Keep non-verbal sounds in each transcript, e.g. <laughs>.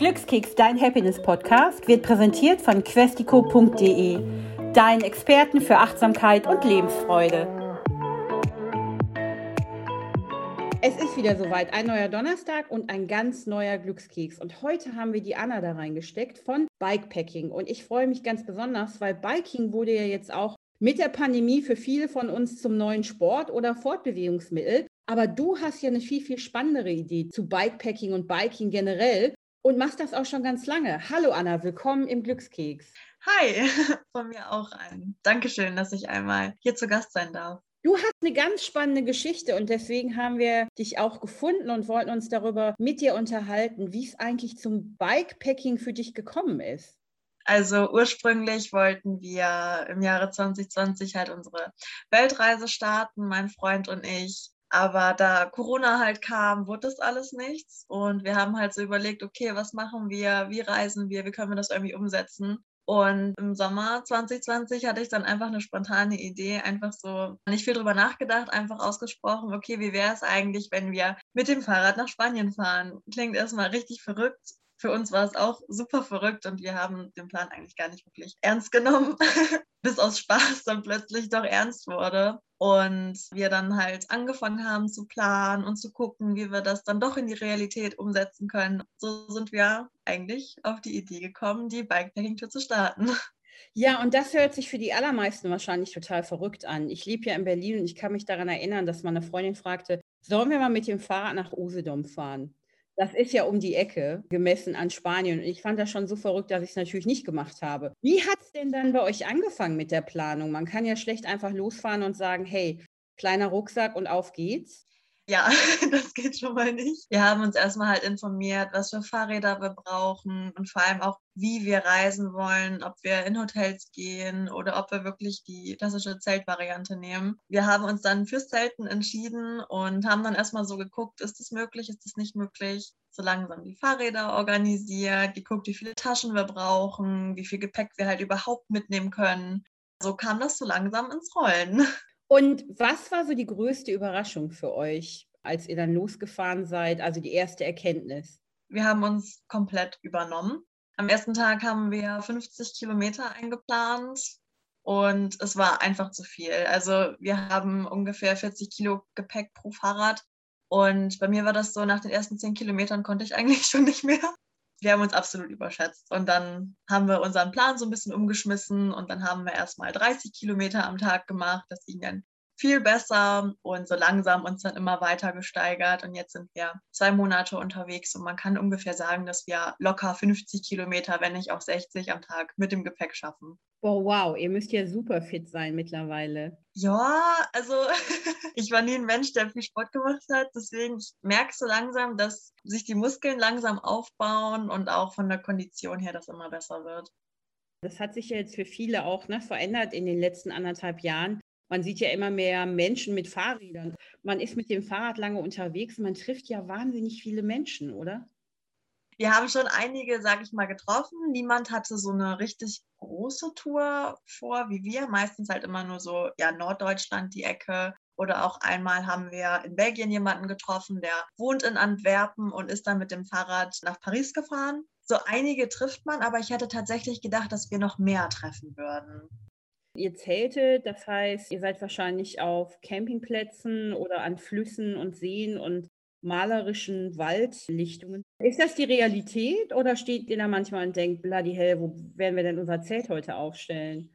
Glückskeks, dein Happiness-Podcast, wird präsentiert von questico.de, deinen Experten für Achtsamkeit und Lebensfreude. Es ist wieder soweit, ein neuer Donnerstag und ein ganz neuer Glückskeks. Und heute haben wir die Anna da reingesteckt von Bikepacking. Und ich freue mich ganz besonders, weil Biking wurde ja jetzt auch mit der Pandemie für viele von uns zum neuen Sport oder Fortbewegungsmittel. Aber du hast ja eine viel, viel spannendere Idee zu Bikepacking und Biking generell und machst das auch schon ganz lange. Hallo Anna, willkommen im Glückskeks. Hi, <laughs> von mir auch ein. Dankeschön, dass ich einmal hier zu Gast sein darf. Du hast eine ganz spannende Geschichte und deswegen haben wir dich auch gefunden und wollten uns darüber mit dir unterhalten, wie es eigentlich zum Bikepacking für dich gekommen ist. Also ursprünglich wollten wir im Jahre 2020 halt unsere Weltreise starten, mein Freund und ich. Aber da Corona halt kam, wurde das alles nichts. Und wir haben halt so überlegt, okay, was machen wir? Wie reisen wir? Wie können wir das irgendwie umsetzen? Und im Sommer 2020 hatte ich dann einfach eine spontane Idee, einfach so nicht viel drüber nachgedacht, einfach ausgesprochen, okay, wie wäre es eigentlich, wenn wir mit dem Fahrrad nach Spanien fahren? Klingt erstmal richtig verrückt. Für uns war es auch super verrückt und wir haben den Plan eigentlich gar nicht wirklich ernst genommen, <laughs> bis aus Spaß dann plötzlich doch ernst wurde und wir dann halt angefangen haben zu planen und zu gucken, wie wir das dann doch in die Realität umsetzen können. So sind wir eigentlich auf die Idee gekommen, die Bikepacking-Tour zu starten. Ja, und das hört sich für die allermeisten wahrscheinlich total verrückt an. Ich lebe ja in Berlin und ich kann mich daran erinnern, dass meine Freundin fragte, sollen wir mal mit dem Fahrrad nach Usedom fahren? Das ist ja um die Ecke, gemessen an Spanien. Und ich fand das schon so verrückt, dass ich es natürlich nicht gemacht habe. Wie hat es denn dann bei euch angefangen mit der Planung? Man kann ja schlecht einfach losfahren und sagen, hey, kleiner Rucksack und auf geht's. Ja, <laughs> das geht schon mal nicht. Wir haben uns erstmal halt informiert, was für Fahrräder wir brauchen und vor allem auch, wie wir reisen wollen, ob wir in Hotels gehen oder ob wir wirklich die klassische Zeltvariante nehmen. Wir haben uns dann fürs Zelten entschieden und haben dann erstmal so geguckt, ist das möglich, ist das nicht möglich. So langsam die Fahrräder organisiert, geguckt, wie viele Taschen wir brauchen, wie viel Gepäck wir halt überhaupt mitnehmen können. So kam das so langsam ins Rollen. <laughs> Und was war so die größte Überraschung für euch, als ihr dann losgefahren seid, also die erste Erkenntnis? Wir haben uns komplett übernommen. Am ersten Tag haben wir 50 Kilometer eingeplant und es war einfach zu viel. Also wir haben ungefähr 40 Kilo Gepäck pro Fahrrad und bei mir war das so, nach den ersten 10 Kilometern konnte ich <laughs> eigentlich schon nicht mehr. Wir haben uns absolut überschätzt und dann haben wir unseren Plan so ein bisschen umgeschmissen und dann haben wir erstmal 30 Kilometer am Tag gemacht. Das ging dann viel besser und so langsam uns dann immer weiter gesteigert. Und jetzt sind wir zwei Monate unterwegs und man kann ungefähr sagen, dass wir locker 50 Kilometer, wenn nicht auch 60 am Tag mit dem Gepäck schaffen. Oh, wow, ihr müsst ja super fit sein mittlerweile. Ja, also <laughs> ich war nie ein Mensch, der viel Sport gemacht hat. Deswegen merkst du langsam, dass sich die Muskeln langsam aufbauen und auch von der Kondition her das immer besser wird. Das hat sich ja jetzt für viele auch ne, verändert in den letzten anderthalb Jahren. Man sieht ja immer mehr Menschen mit Fahrrädern. Man ist mit dem Fahrrad lange unterwegs. Man trifft ja wahnsinnig viele Menschen, oder? Wir haben schon einige, sage ich mal, getroffen. Niemand hatte so eine richtig große Tour vor wie wir. Meistens halt immer nur so, ja, Norddeutschland, die Ecke. Oder auch einmal haben wir in Belgien jemanden getroffen, der wohnt in Antwerpen und ist dann mit dem Fahrrad nach Paris gefahren. So einige trifft man, aber ich hätte tatsächlich gedacht, dass wir noch mehr treffen würden. Ihr zeltet, das heißt, ihr seid wahrscheinlich auf Campingplätzen oder an Flüssen und Seen und malerischen Waldlichtungen. Ist das die Realität oder steht ihr da manchmal und denkt, bloody hell, wo werden wir denn unser Zelt heute aufstellen?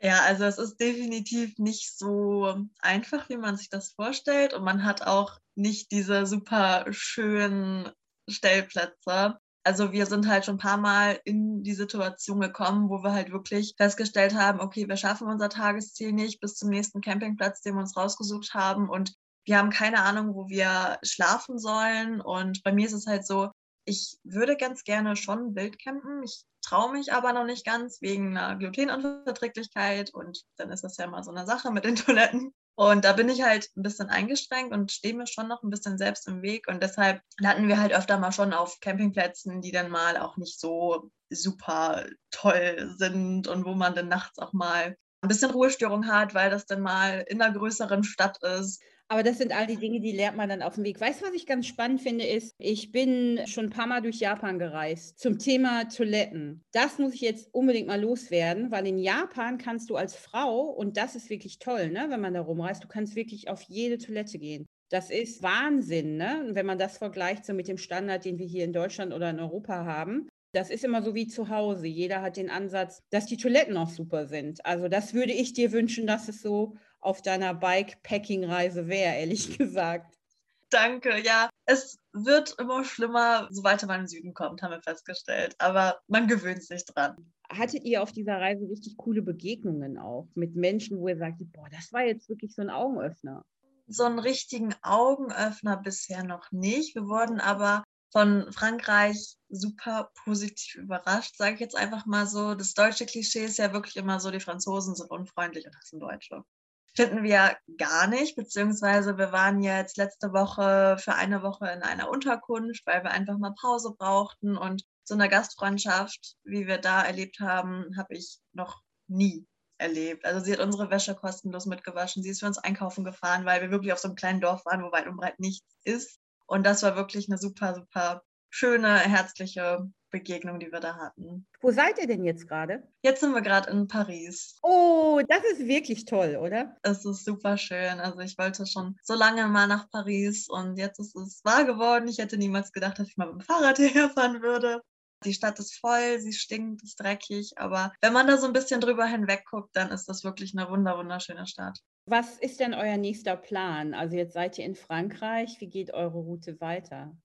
Ja, also es ist definitiv nicht so einfach, wie man sich das vorstellt. Und man hat auch nicht diese super schönen Stellplätze also wir sind halt schon ein paar Mal in die Situation gekommen, wo wir halt wirklich festgestellt haben, okay, wir schaffen unser Tagesziel nicht bis zum nächsten Campingplatz, den wir uns rausgesucht haben und wir haben keine Ahnung, wo wir schlafen sollen. Und bei mir ist es halt so, ich würde ganz gerne schon wild campen. Ich traue mich aber noch nicht ganz wegen einer Glutenunverträglichkeit. Und dann ist das ja immer so eine Sache mit den Toiletten. Und da bin ich halt ein bisschen eingeschränkt und stehe mir schon noch ein bisschen selbst im Weg. Und deshalb landen wir halt öfter mal schon auf Campingplätzen, die dann mal auch nicht so super toll sind und wo man dann nachts auch mal ein bisschen Ruhestörung hat, weil das dann mal in einer größeren Stadt ist. Aber das sind all die Dinge, die lernt man dann auf dem Weg. Weißt du, was ich ganz spannend finde, ist, ich bin schon ein paar Mal durch Japan gereist zum Thema Toiletten. Das muss ich jetzt unbedingt mal loswerden, weil in Japan kannst du als Frau, und das ist wirklich toll, ne, wenn man da rumreist, du kannst wirklich auf jede Toilette gehen. Das ist Wahnsinn, ne? wenn man das vergleicht so mit dem Standard, den wir hier in Deutschland oder in Europa haben. Das ist immer so wie zu Hause. Jeder hat den Ansatz, dass die Toiletten auch super sind. Also das würde ich dir wünschen, dass es so auf deiner Bikepacking-Reise wäre, ehrlich gesagt. Danke, ja. Es wird immer schlimmer, so weiter man in den Süden kommt, haben wir festgestellt. Aber man gewöhnt sich dran. Hattet ihr auf dieser Reise richtig coole Begegnungen auch mit Menschen, wo ihr sagt, boah, das war jetzt wirklich so ein Augenöffner? So einen richtigen Augenöffner bisher noch nicht. Wir wurden aber von Frankreich super positiv überrascht, sage ich jetzt einfach mal so. Das deutsche Klischee ist ja wirklich immer so, die Franzosen sind unfreundlich und das sind Deutsche. Finden wir gar nicht, beziehungsweise wir waren jetzt letzte Woche für eine Woche in einer Unterkunft, weil wir einfach mal Pause brauchten und so eine Gastfreundschaft, wie wir da erlebt haben, habe ich noch nie erlebt. Also sie hat unsere Wäsche kostenlos mitgewaschen, sie ist für uns einkaufen gefahren, weil wir wirklich auf so einem kleinen Dorf waren, wo weit und breit nichts ist. Und das war wirklich eine super, super schöne, herzliche Begegnung, die wir da hatten. Wo seid ihr denn jetzt gerade? Jetzt sind wir gerade in Paris. Oh, das ist wirklich toll, oder? Es ist super schön. Also ich wollte schon so lange mal nach Paris und jetzt ist es wahr geworden. Ich hätte niemals gedacht, dass ich mal mit dem Fahrrad <laughs> hierher fahren würde. Die Stadt ist voll, sie stinkt, ist dreckig, aber wenn man da so ein bisschen drüber hinweg guckt, dann ist das wirklich eine wunderschöne Stadt. Was ist denn euer nächster Plan? Also jetzt seid ihr in Frankreich. Wie geht eure Route weiter?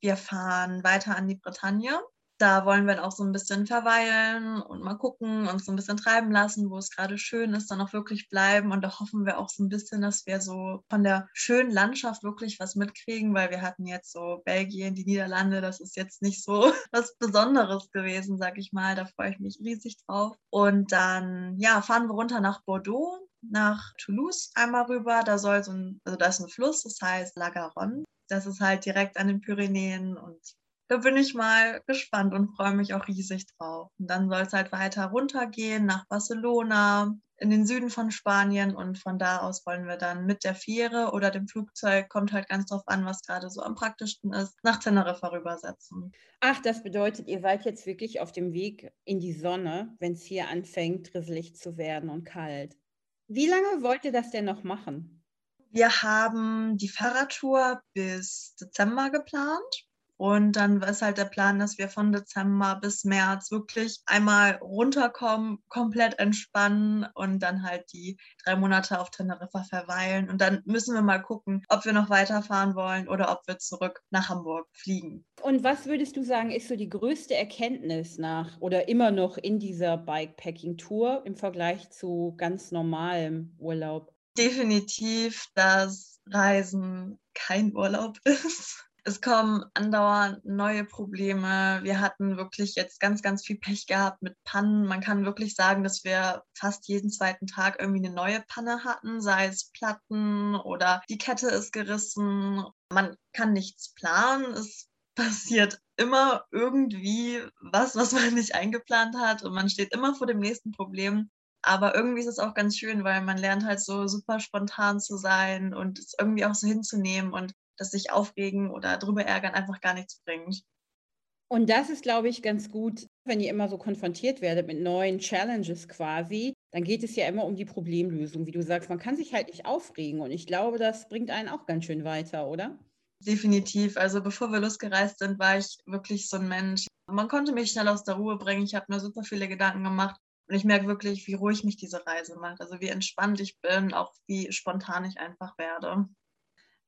Wir fahren weiter an die Bretagne. Da wollen wir auch so ein bisschen verweilen und mal gucken, uns so ein bisschen treiben lassen, wo es gerade schön ist, dann auch wirklich bleiben. Und da hoffen wir auch so ein bisschen, dass wir so von der schönen Landschaft wirklich was mitkriegen, weil wir hatten jetzt so Belgien, die Niederlande, das ist jetzt nicht so <laughs> was Besonderes gewesen, sag ich mal. Da freue ich mich riesig drauf. Und dann, ja, fahren wir runter nach Bordeaux nach Toulouse einmal rüber. Da soll so ein, also da ist ein Fluss, das heißt La Garonne. Das ist halt direkt an den Pyrenäen und da bin ich mal gespannt und freue mich auch riesig drauf. Und dann soll es halt weiter runtergehen nach Barcelona, in den Süden von Spanien und von da aus wollen wir dann mit der Fähre oder dem Flugzeug, kommt halt ganz drauf an, was gerade so am praktischsten ist, nach Teneriffa rübersetzen. Ach, das bedeutet, ihr seid jetzt wirklich auf dem Weg in die Sonne, wenn es hier anfängt, risselig zu werden und kalt. Wie lange wollt ihr das denn noch machen? Wir haben die Fahrradtour bis Dezember geplant. Und dann ist halt der Plan, dass wir von Dezember bis März wirklich einmal runterkommen, komplett entspannen und dann halt die drei Monate auf Teneriffa verweilen. Und dann müssen wir mal gucken, ob wir noch weiterfahren wollen oder ob wir zurück nach Hamburg fliegen. Und was würdest du sagen, ist so die größte Erkenntnis nach oder immer noch in dieser Bikepacking-Tour im Vergleich zu ganz normalem Urlaub? Definitiv, dass Reisen kein Urlaub <laughs> ist es kommen andauernd neue Probleme. Wir hatten wirklich jetzt ganz, ganz viel Pech gehabt mit Pannen. Man kann wirklich sagen, dass wir fast jeden zweiten Tag irgendwie eine neue Panne hatten, sei es Platten oder die Kette ist gerissen. Man kann nichts planen. Es passiert immer irgendwie was, was man nicht eingeplant hat und man steht immer vor dem nächsten Problem. Aber irgendwie ist es auch ganz schön, weil man lernt halt so super spontan zu sein und es irgendwie auch so hinzunehmen und dass sich aufregen oder drüber ärgern einfach gar nichts bringt. Und das ist, glaube ich, ganz gut, wenn ihr immer so konfrontiert werdet mit neuen Challenges quasi, dann geht es ja immer um die Problemlösung. Wie du sagst, man kann sich halt nicht aufregen. Und ich glaube, das bringt einen auch ganz schön weiter, oder? Definitiv. Also bevor wir losgereist sind, war ich wirklich so ein Mensch. Man konnte mich schnell aus der Ruhe bringen. Ich habe mir super viele Gedanken gemacht. Und ich merke wirklich, wie ruhig mich diese Reise macht. Also wie entspannt ich bin, auch wie spontan ich einfach werde.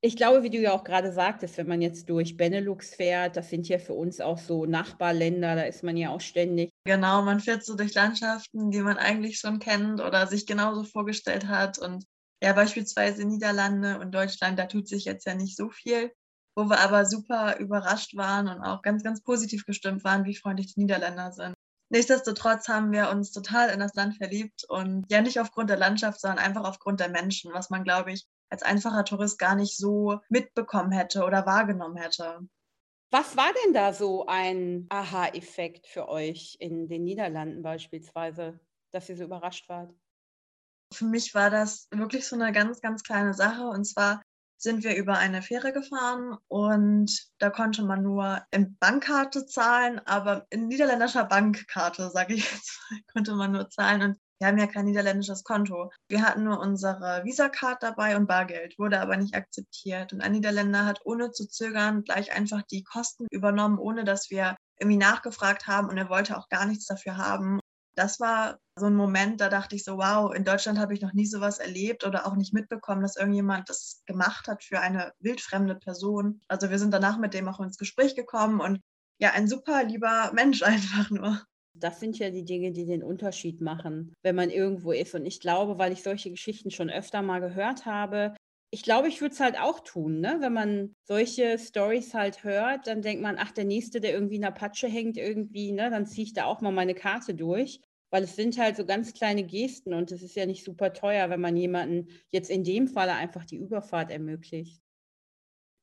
Ich glaube, wie du ja auch gerade sagtest, wenn man jetzt durch Benelux fährt, das sind ja für uns auch so Nachbarländer, da ist man ja auch ständig. Genau, man fährt so durch Landschaften, die man eigentlich schon kennt oder sich genauso vorgestellt hat. Und ja, beispielsweise Niederlande und Deutschland, da tut sich jetzt ja nicht so viel, wo wir aber super überrascht waren und auch ganz, ganz positiv gestimmt waren, wie freundlich die Niederländer sind. Nichtsdestotrotz haben wir uns total in das Land verliebt und ja nicht aufgrund der Landschaft, sondern einfach aufgrund der Menschen, was man, glaube ich, als einfacher Tourist gar nicht so mitbekommen hätte oder wahrgenommen hätte. Was war denn da so ein Aha-Effekt für euch in den Niederlanden beispielsweise, dass ihr so überrascht wart? Für mich war das wirklich so eine ganz, ganz kleine Sache. Und zwar sind wir über eine Fähre gefahren und da konnte man nur in Bankkarte zahlen, aber in niederländischer Bankkarte, sage ich jetzt, <laughs> konnte man nur zahlen. Und wir haben ja kein niederländisches Konto. Wir hatten nur unsere Visa-Card dabei und Bargeld, wurde aber nicht akzeptiert. Und ein Niederländer hat ohne zu zögern gleich einfach die Kosten übernommen, ohne dass wir irgendwie nachgefragt haben und er wollte auch gar nichts dafür haben. Das war so ein Moment, da dachte ich so, wow, in Deutschland habe ich noch nie sowas erlebt oder auch nicht mitbekommen, dass irgendjemand das gemacht hat für eine wildfremde Person. Also wir sind danach mit dem auch ins Gespräch gekommen und ja, ein super lieber Mensch <laughs> einfach nur. Das sind ja die Dinge, die den Unterschied machen, wenn man irgendwo ist. Und ich glaube, weil ich solche Geschichten schon öfter mal gehört habe, ich glaube, ich würde es halt auch tun, ne? Wenn man solche Stories halt hört, dann denkt man, ach, der Nächste, der irgendwie in der Patsche hängt, irgendwie, ne, dann ziehe ich da auch mal meine Karte durch. Weil es sind halt so ganz kleine Gesten und es ist ja nicht super teuer, wenn man jemanden jetzt in dem Falle einfach die Überfahrt ermöglicht.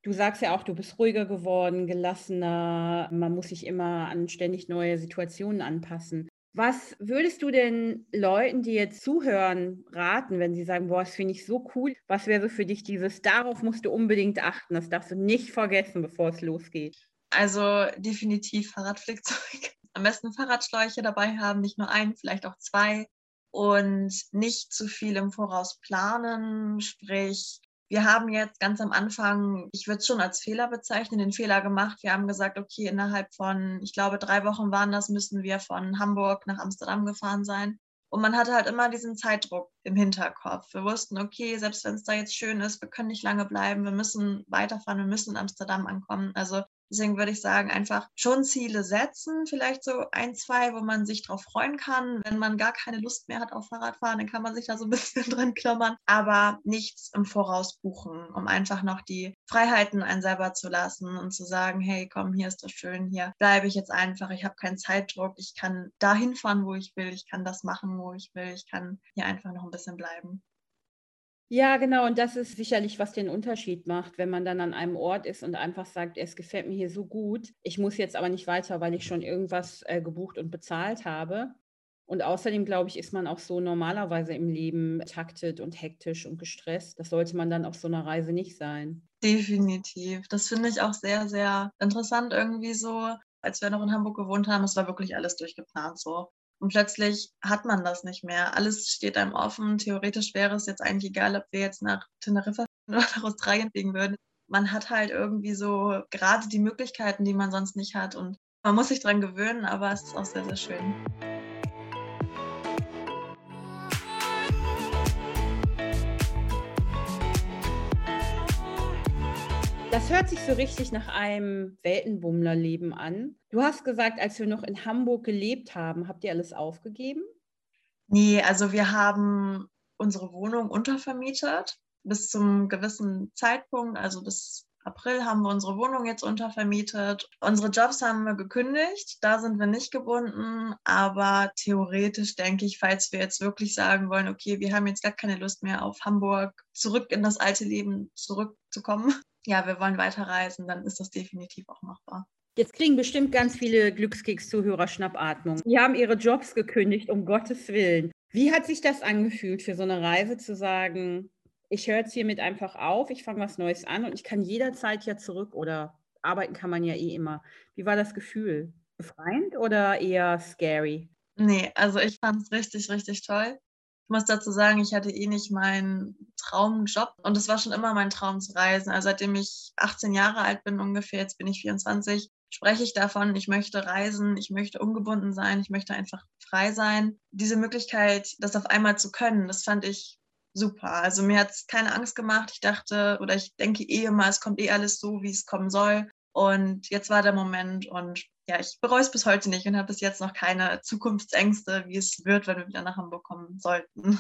Du sagst ja auch, du bist ruhiger geworden, gelassener, man muss sich immer an ständig neue Situationen anpassen. Was würdest du denn Leuten, die jetzt zuhören, raten, wenn sie sagen, boah, das finde ich so cool? Was wäre so für dich dieses, darauf musst du unbedingt achten, das darfst du nicht vergessen, bevor es losgeht? Also definitiv Fahrradflickzeug. Am besten Fahrradschläuche dabei haben, nicht nur einen, vielleicht auch zwei. Und nicht zu viel im Voraus planen, sprich wir haben jetzt ganz am Anfang, ich würde es schon als Fehler bezeichnen, den Fehler gemacht. Wir haben gesagt, okay, innerhalb von, ich glaube, drei Wochen waren das, müssen wir von Hamburg nach Amsterdam gefahren sein. Und man hatte halt immer diesen Zeitdruck im Hinterkopf. Wir wussten, okay, selbst wenn es da jetzt schön ist, wir können nicht lange bleiben, wir müssen weiterfahren, wir müssen in Amsterdam ankommen. Also Deswegen würde ich sagen, einfach schon Ziele setzen, vielleicht so ein, zwei, wo man sich drauf freuen kann. Wenn man gar keine Lust mehr hat auf Fahrradfahren, dann kann man sich da so ein <laughs> bisschen dran klammern, aber nichts im Voraus buchen, um einfach noch die Freiheiten einen selber zu lassen und zu sagen, hey, komm, hier ist das schön, hier bleibe ich jetzt einfach, ich habe keinen Zeitdruck, ich kann dahin fahren, wo ich will, ich kann das machen, wo ich will, ich kann hier einfach noch ein bisschen bleiben. Ja, genau. Und das ist sicherlich, was den Unterschied macht, wenn man dann an einem Ort ist und einfach sagt, es gefällt mir hier so gut. Ich muss jetzt aber nicht weiter, weil ich schon irgendwas äh, gebucht und bezahlt habe. Und außerdem, glaube ich, ist man auch so normalerweise im Leben taktet und hektisch und gestresst. Das sollte man dann auf so einer Reise nicht sein. Definitiv. Das finde ich auch sehr, sehr interessant irgendwie so. Als wir noch in Hamburg gewohnt haben, es war wirklich alles durchgeplant so. Und plötzlich hat man das nicht mehr. Alles steht einem offen. Theoretisch wäre es jetzt eigentlich egal, ob wir jetzt nach Teneriffa <laughs> oder nach Australien fliegen würden. Man hat halt irgendwie so gerade die Möglichkeiten, die man sonst nicht hat. Und man muss sich dran gewöhnen, aber es ist auch sehr, sehr schön. Das hört sich so richtig nach einem Weltenbummlerleben an. Du hast gesagt, als wir noch in Hamburg gelebt haben, habt ihr alles aufgegeben? Nee, also wir haben unsere Wohnung untervermietet bis zum gewissen Zeitpunkt, also bis April haben wir unsere Wohnung jetzt untervermietet. Unsere Jobs haben wir gekündigt, da sind wir nicht gebunden, aber theoretisch denke ich, falls wir jetzt wirklich sagen wollen, okay, wir haben jetzt gar keine Lust mehr auf Hamburg, zurück in das alte Leben zurückzukommen, ja, wir wollen weiterreisen, dann ist das definitiv auch machbar. Jetzt kriegen bestimmt ganz viele Glückskeks-Zuhörer Schnappatmung. Die haben ihre Jobs gekündigt, um Gottes Willen. Wie hat sich das angefühlt für so eine Reise zu sagen, ich höre jetzt hiermit einfach auf, ich fange was Neues an und ich kann jederzeit ja zurück oder arbeiten kann man ja eh immer. Wie war das Gefühl? Befreiend oder eher scary? Nee, also ich fand es richtig, richtig toll muss dazu sagen, ich hatte eh nicht meinen Traumjob und es war schon immer mein Traum zu reisen. Also seitdem ich 18 Jahre alt bin ungefähr, jetzt bin ich 24, spreche ich davon, ich möchte reisen, ich möchte ungebunden sein, ich möchte einfach frei sein. Diese Möglichkeit, das auf einmal zu können, das fand ich super. Also mir hat es keine Angst gemacht. Ich dachte oder ich denke eh immer, es kommt eh alles so, wie es kommen soll. Und jetzt war der Moment und ja, ich bereue es bis heute nicht und habe bis jetzt noch keine Zukunftsängste, wie es wird, wenn wir wieder nach Hamburg kommen sollten.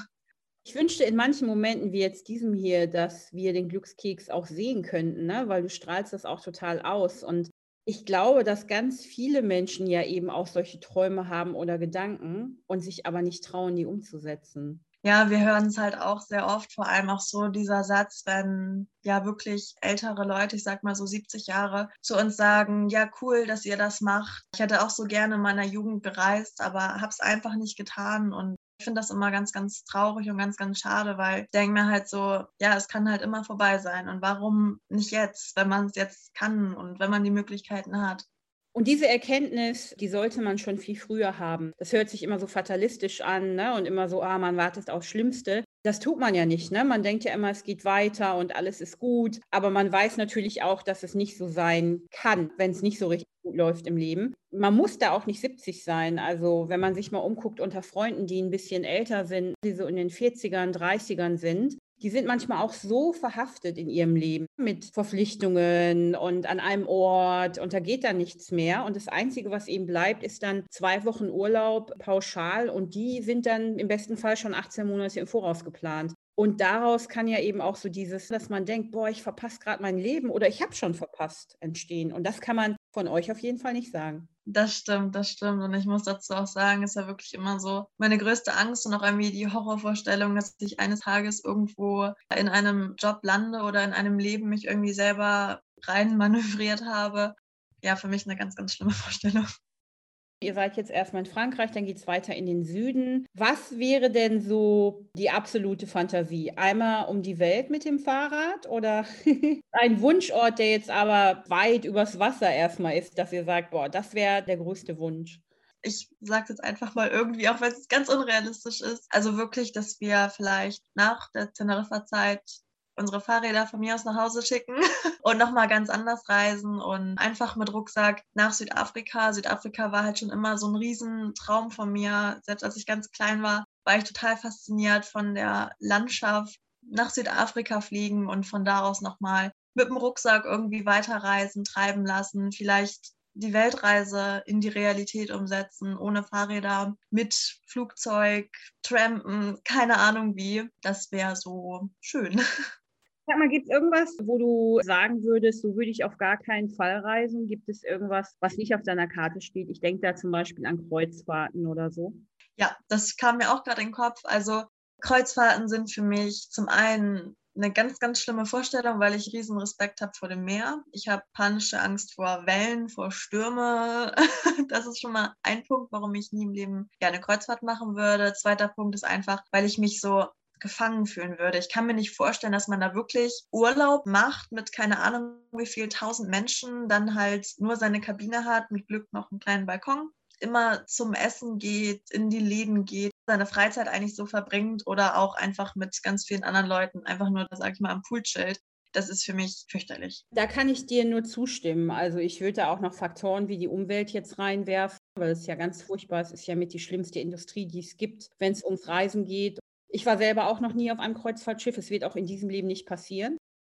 Ich wünschte in manchen Momenten wie jetzt diesem hier, dass wir den Glückskeks auch sehen könnten, ne? weil du strahlst das auch total aus. Und ich glaube, dass ganz viele Menschen ja eben auch solche Träume haben oder Gedanken und sich aber nicht trauen, die umzusetzen ja, wir hören es halt auch sehr oft, vor allem auch so dieser Satz, wenn ja wirklich ältere Leute, ich sag mal so 70 Jahre, zu uns sagen, ja, cool, dass ihr das macht. Ich hätte auch so gerne in meiner Jugend gereist, aber habe es einfach nicht getan und Ich finde das immer ganz, ganz traurig und ganz, ganz schade, weil ich denke mir halt so, ja, es kann halt immer vorbei sein. Und warum nicht jetzt, wenn man es jetzt kann und wenn man die Möglichkeiten hat? Und diese Erkenntnis, die sollte man schon viel früher haben. Das hört sich immer so fatalistisch an ne? und immer so, ah, man wartet aufs Schlimmste. Das tut man ja nicht. Ne? Man denkt ja immer, es geht weiter und alles ist gut. Aber man weiß natürlich auch, dass es nicht so sein kann, wenn es nicht so richtig gut läuft im Leben. Man muss da auch nicht 70 sein. Also wenn man sich mal umguckt unter Freunden, die ein bisschen älter sind, die so in den 40ern, 30ern sind, die sind manchmal auch so verhaftet in ihrem Leben mit Verpflichtungen und an einem Ort und da geht dann nichts mehr. Und das Einzige, was eben bleibt, ist dann zwei Wochen Urlaub pauschal und die sind dann im besten Fall schon 18 Monate im Voraus geplant. Und daraus kann ja eben auch so dieses, dass man denkt, boah, ich verpasse gerade mein Leben oder ich habe schon verpasst, entstehen. Und das kann man von euch auf jeden Fall nicht sagen. Das stimmt, das stimmt. Und ich muss dazu auch sagen, ist ja wirklich immer so meine größte Angst und auch irgendwie die Horrorvorstellung, dass ich eines Tages irgendwo in einem Job lande oder in einem Leben mich irgendwie selber rein manövriert habe. Ja, für mich eine ganz, ganz schlimme <laughs> Vorstellung. Ihr seid jetzt erstmal in Frankreich, dann geht es weiter in den Süden. Was wäre denn so die absolute Fantasie? Einmal um die Welt mit dem Fahrrad oder <laughs> ein Wunschort, der jetzt aber weit übers Wasser erstmal ist, dass ihr sagt, boah, das wäre der größte Wunsch? ich sage jetzt einfach mal irgendwie, auch wenn es ganz unrealistisch ist. Also wirklich, dass wir vielleicht nach der Teneriffa-Zeit unsere Fahrräder von mir aus nach Hause schicken <laughs> und nochmal ganz anders reisen und einfach mit Rucksack nach Südafrika. Südafrika war halt schon immer so ein Riesentraum von mir. Selbst als ich ganz klein war, war ich total fasziniert von der Landschaft. Nach Südafrika fliegen und von da aus nochmal mit dem Rucksack irgendwie weiterreisen, treiben lassen, vielleicht die Weltreise in die Realität umsetzen, ohne Fahrräder, mit Flugzeug, Trampen, keine Ahnung wie. Das wäre so schön. <laughs> Sag mal, gibt es irgendwas, wo du sagen würdest, so würde ich auf gar keinen Fall reisen? Gibt es irgendwas, was nicht auf deiner Karte steht? Ich denke da zum Beispiel an Kreuzfahrten oder so. Ja, das kam mir auch gerade in den Kopf. Also Kreuzfahrten sind für mich zum einen eine ganz, ganz schlimme Vorstellung, weil ich riesen Respekt habe vor dem Meer. Ich habe panische Angst vor Wellen, vor Stürme. <laughs> Das ist schon mal ein Punkt, warum ich nie im Leben gerne Kreuzfahrt machen würde. Zweiter Punkt ist einfach, weil ich mich so gefangen fühlen würde. Ich kann mir nicht vorstellen, dass man da wirklich Urlaub macht mit keine Ahnung wie viel tausend Menschen, dann halt nur seine Kabine hat, mit Glück noch einen kleinen Balkon, immer zum Essen geht, in die Läden geht, seine Freizeit eigentlich so verbringt oder auch einfach mit ganz vielen anderen Leuten einfach nur, sag ich mal, am Pool chillt. Das ist für mich fürchterlich. Da kann ich dir nur zustimmen. Also ich würde da auch noch Faktoren wie die Umwelt jetzt reinwerfen, weil es ja ganz furchtbar ist. Es ist ja mit die schlimmste Industrie, die es gibt, wenn es ums Reisen geht. Ich war selber auch noch nie auf einem Kreuzfahrtschiff. Es wird auch in diesem Leben nicht passieren.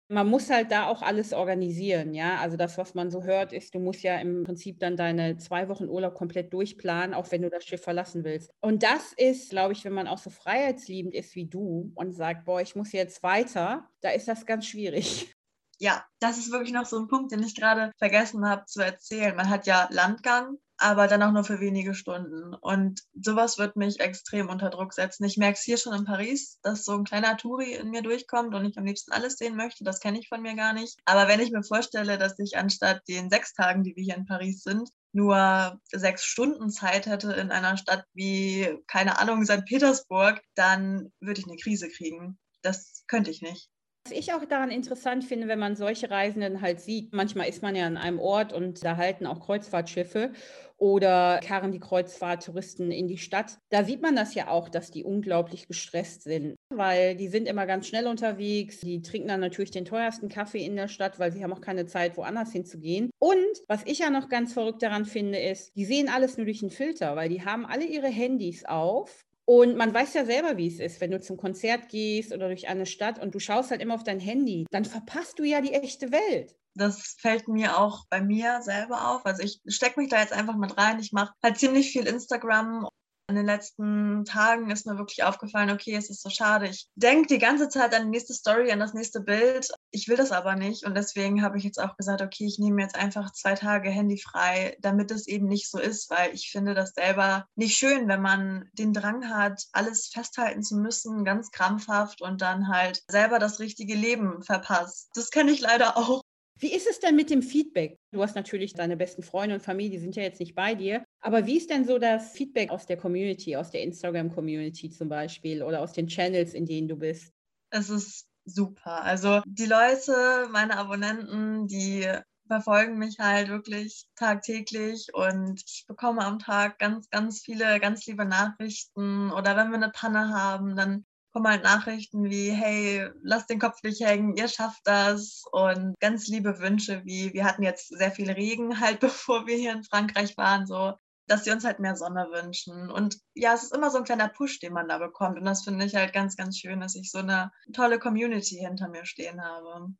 Man muss halt da auch alles organisieren, ja. Also das, was man so hört, ist, du musst ja im Prinzip dann deine zwei Wochen Urlaub komplett durchplanen, auch wenn du das Schiff verlassen willst. Und das ist, glaube ich, wenn man auch so freiheitsliebend ist wie du und sagt, boah, ich muss jetzt weiter, da ist das ganz schwierig. Ja, das ist wirklich noch so ein Punkt, den ich gerade vergessen habe zu erzählen. Man hat ja Landgang, aber dann auch nur für wenige Stunden. Und sowas wird mich extrem unter Druck setzen. Ich merke es hier schon in Paris, dass so ein kleiner Touri in mir durchkommt und ich am liebsten alles sehen möchte. Das kenne ich von mir gar nicht. Aber wenn ich mir vorstelle, dass ich anstatt den sechs Tagen, die wir hier in Paris sind, nur sechs Stunden Zeit hätte in einer Stadt wie, keine Ahnung, St. Petersburg, dann würde ich eine Krise kriegen. Das könnte ich nicht. Was ich auch daran interessant finde, wenn man solche Reisenden halt sieht, manchmal ist man ja an einem Ort und da halten auch Kreuzfahrtschiffe oder karren die Kreuzfahrttouristen in die Stadt. Da sieht man das ja auch, dass die unglaublich gestresst sind, weil die sind immer ganz schnell unterwegs. Die trinken dann natürlich den teuersten Kaffee in der Stadt, weil sie haben auch keine Zeit, woanders hinzugehen. Und was ich ja noch ganz verrückt daran finde, ist, die sehen alles nur durch einen Filter, weil die haben alle ihre Handys auf und man weiß ja selber, wie es ist, wenn du zum Konzert gehst oder durch eine Stadt und du schaust halt immer auf dein Handy, dann verpasst du ja die echte Welt. Das fällt mir auch bei mir selber auf. Also ich stecke mich da jetzt einfach mit rein. Ich mache halt ziemlich viel Instagram in den letzten Tagen ist mir wirklich aufgefallen, okay, es ist so schade. Ich denke die ganze Zeit an die nächste Story, an das nächste Bild. Ich will das aber nicht. Und deswegen habe ich jetzt auch gesagt, okay, ich nehme jetzt einfach zwei Tage Handy frei, damit es eben nicht so ist, weil ich finde das selber nicht schön, wenn man den Drang hat, alles festhalten zu müssen, ganz krampfhaft und dann halt selber das richtige Leben verpasst. Das kenne ich leider auch. Wie ist es denn mit dem Feedback? Du hast natürlich deine besten Freunde und Familie, die sind ja jetzt nicht bei dir. Aber wie ist denn so das Feedback aus der Community, aus der Instagram-Community zum Beispiel oder aus den Channels, in denen du bist? Es ist super. Also die Leute, meine Abonnenten, die verfolgen mich halt wirklich tagtäglich und ich bekomme am Tag ganz, ganz viele ganz liebe Nachrichten oder wenn wir eine Panne haben, dann kommen halt Nachrichten wie, hey, lasst den Kopf nicht hängen, ihr schafft das und ganz liebe Wünsche wie, wir hatten jetzt sehr viel Regen <laughs> halt, bevor wir hier in Frankreich waren, so, dass sie uns halt mehr Sonne wünschen. Und ja, es ist immer so ein kleiner Push, den man da bekommt. Und das finde ich halt ganz, ganz schön, dass ich so eine tolle Community hinter mir stehen habe.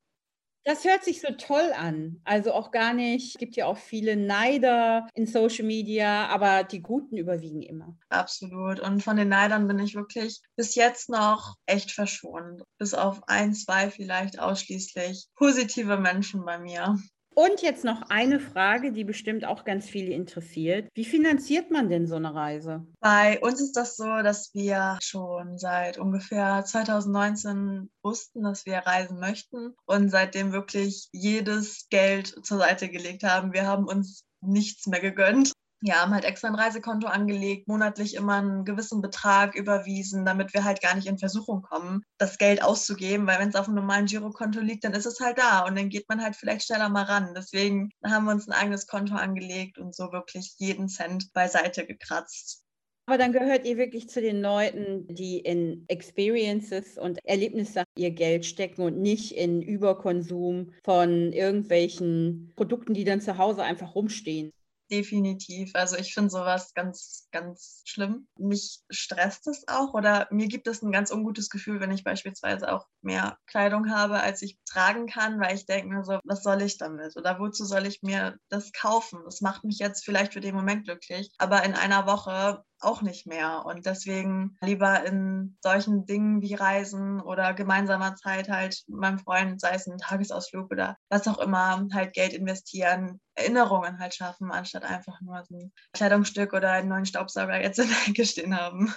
Das hört sich so toll an. Also auch gar nicht. Es gibt ja auch viele Neider in Social Media, aber die Guten überwiegen immer. Absolut. Und von den Neidern bin ich wirklich bis jetzt noch echt verschont. Bis auf ein, zwei vielleicht ausschließlich positive Menschen bei mir. Und jetzt noch eine Frage, die bestimmt auch ganz viele interessiert. Wie finanziert man denn so eine Reise? Bei uns ist das so, dass wir schon seit ungefähr 2019 wussten, dass wir reisen möchten und seitdem wirklich jedes Geld zur Seite gelegt haben. Wir haben uns nichts mehr gegönnt ja, haben halt extra ein Reisekonto angelegt, monatlich immer einen gewissen Betrag überwiesen, damit wir halt gar nicht in Versuchung kommen, das Geld auszugeben, weil wenn es auf einem normalen Girokonto liegt, dann ist es halt da und dann geht man halt vielleicht schneller mal ran. Deswegen haben wir uns ein eigenes Konto angelegt und so wirklich jeden Cent beiseite gekratzt. Aber dann gehört ihr wirklich zu den Leuten, die in Experiences und Erlebnisse ihr Geld stecken und nicht in Überkonsum von irgendwelchen Produkten, die dann zu Hause einfach rumstehen. Definitiv. Also ich finde sowas ganz, ganz schlimm. Mich stresst es auch oder mir gibt es ein ganz ungutes Gefühl, wenn ich beispielsweise auch mehr Kleidung habe, als ich tragen kann, weil ich denke mir so, was soll ich damit? Oder wozu soll ich mir das kaufen? Das macht mich jetzt vielleicht für den Moment glücklich, aber in einer Woche auch nicht mehr. Und deswegen lieber in solchen Dingen wie Reisen oder gemeinsamer Zeit halt mit meinem Freund, sei es ein Tagesausflug oder was auch immer, halt Geld investieren, Erinnerungen halt schaffen, anstatt einfach nur so ein Kleidungsstück oder einen neuen Staubsauger jetzt in der Ecke stehen haben.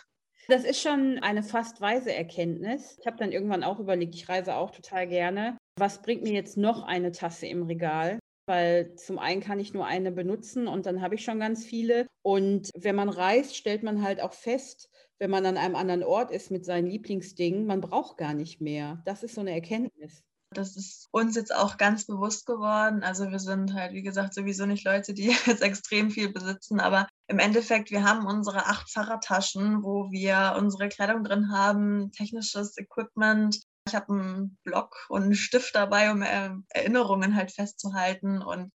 Das ist schon eine fast weise Erkenntnis. Ich habe dann irgendwann auch überlegt, ich reise auch total gerne. Was bringt mir jetzt noch eine Tasse im Regal? Weil zum einen kann ich nur eine benutzen und dann habe ich schon ganz viele. Und wenn man reist, stellt man halt auch fest, wenn man an einem anderen Ort ist mit seinen Lieblingsdingen, man braucht gar nicht mehr. Das ist so eine Erkenntnis. Das ist uns jetzt auch ganz bewusst geworden. Also wir sind halt, wie gesagt, sowieso nicht Leute, die <laughs> jetzt extrem viel besitzen, aber im Endeffekt, wir haben unsere acht Fahrradtaschen, wo wir unsere Kleidung drin haben, technisches Equipment, ich habe einen Block und einen Stift dabei, um Erinnerungen halt festzuhalten und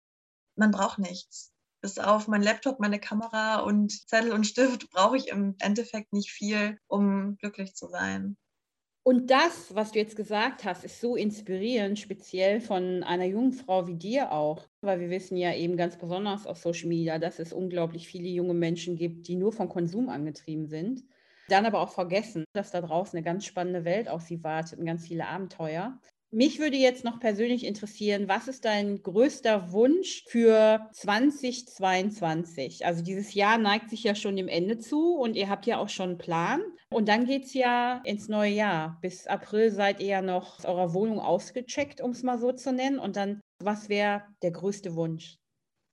man braucht nichts. Bis auf mein Laptop, meine Kamera und Zettel und Stift <laughs> brauche ich im Endeffekt nicht viel, um glücklich zu sein. Und das, was du jetzt gesagt hast, ist so inspirierend, speziell von einer jungen Frau wie dir auch. Weil wir wissen ja eben ganz besonders auf Social Media, dass es unglaublich viele junge Menschen gibt, die nur vom Konsum angetrieben sind. Dann aber auch vergessen, dass da draußen eine ganz spannende Welt auf sie wartet und ganz viele Abenteuer. Mich würde jetzt noch persönlich interessieren, was ist dein größter Wunsch für 2022? Also dieses Jahr neigt sich ja schon dem Ende zu und ihr habt ja auch schon einen Plan. Und dann geht es ja ins neue Jahr. Bis April seid ihr ja noch aus eurer Wohnung ausgecheckt, um es mal so zu nennen. Und dann, was wäre der größte Wunsch?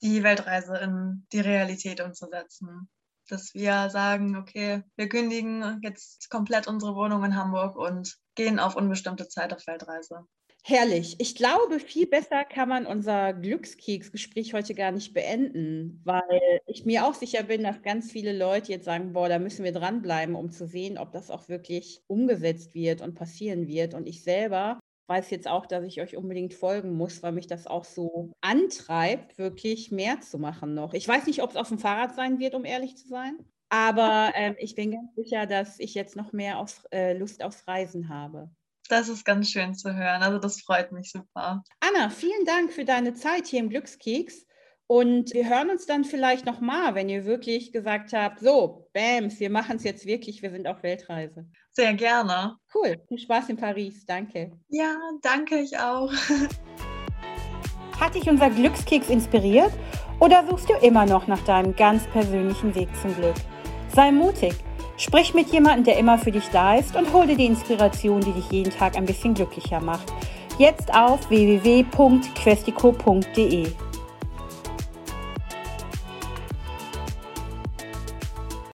Die Weltreise in die Realität umzusetzen dass wir sagen, okay, wir kündigen jetzt komplett unsere Wohnung in Hamburg und gehen auf unbestimmte Zeit auf Weltreise. Herrlich. Ich glaube, viel besser kann man unser Glückskeks-Gespräch heute gar nicht beenden, weil ich mir auch sicher bin, dass ganz viele Leute jetzt sagen, boah, da müssen wir dranbleiben, um zu sehen, ob das auch wirklich umgesetzt wird und passieren wird. Und ich selber weiß jetzt auch, dass ich euch unbedingt folgen muss, weil mich das auch so antreibt, wirklich mehr zu machen noch. Ich weiß nicht, ob es auf dem Fahrrad sein wird, um ehrlich zu sein. Aber <laughs> ähm, ich bin ganz sicher, dass ich jetzt noch mehr auf, äh, Lust aufs Reisen habe. Das ist ganz schön zu hören. Also das freut mich super. Anna, vielen Dank für deine Zeit hier im Glückskeks. Und wir hören uns dann vielleicht nochmal, wenn ihr wirklich gesagt habt, so, Bams, wir machen es jetzt wirklich, wir sind auf Weltreise. Sehr gerne. Cool. Viel Spaß in Paris. Danke. Ja, danke ich auch. <laughs> Hat dich unser Glückskeks inspiriert oder suchst du immer noch nach deinem ganz persönlichen Weg zum Glück? Sei mutig. Sprich mit jemandem, der immer für dich da ist und hol dir die Inspiration, die dich jeden Tag ein bisschen glücklicher macht. Jetzt auf www.questico.de.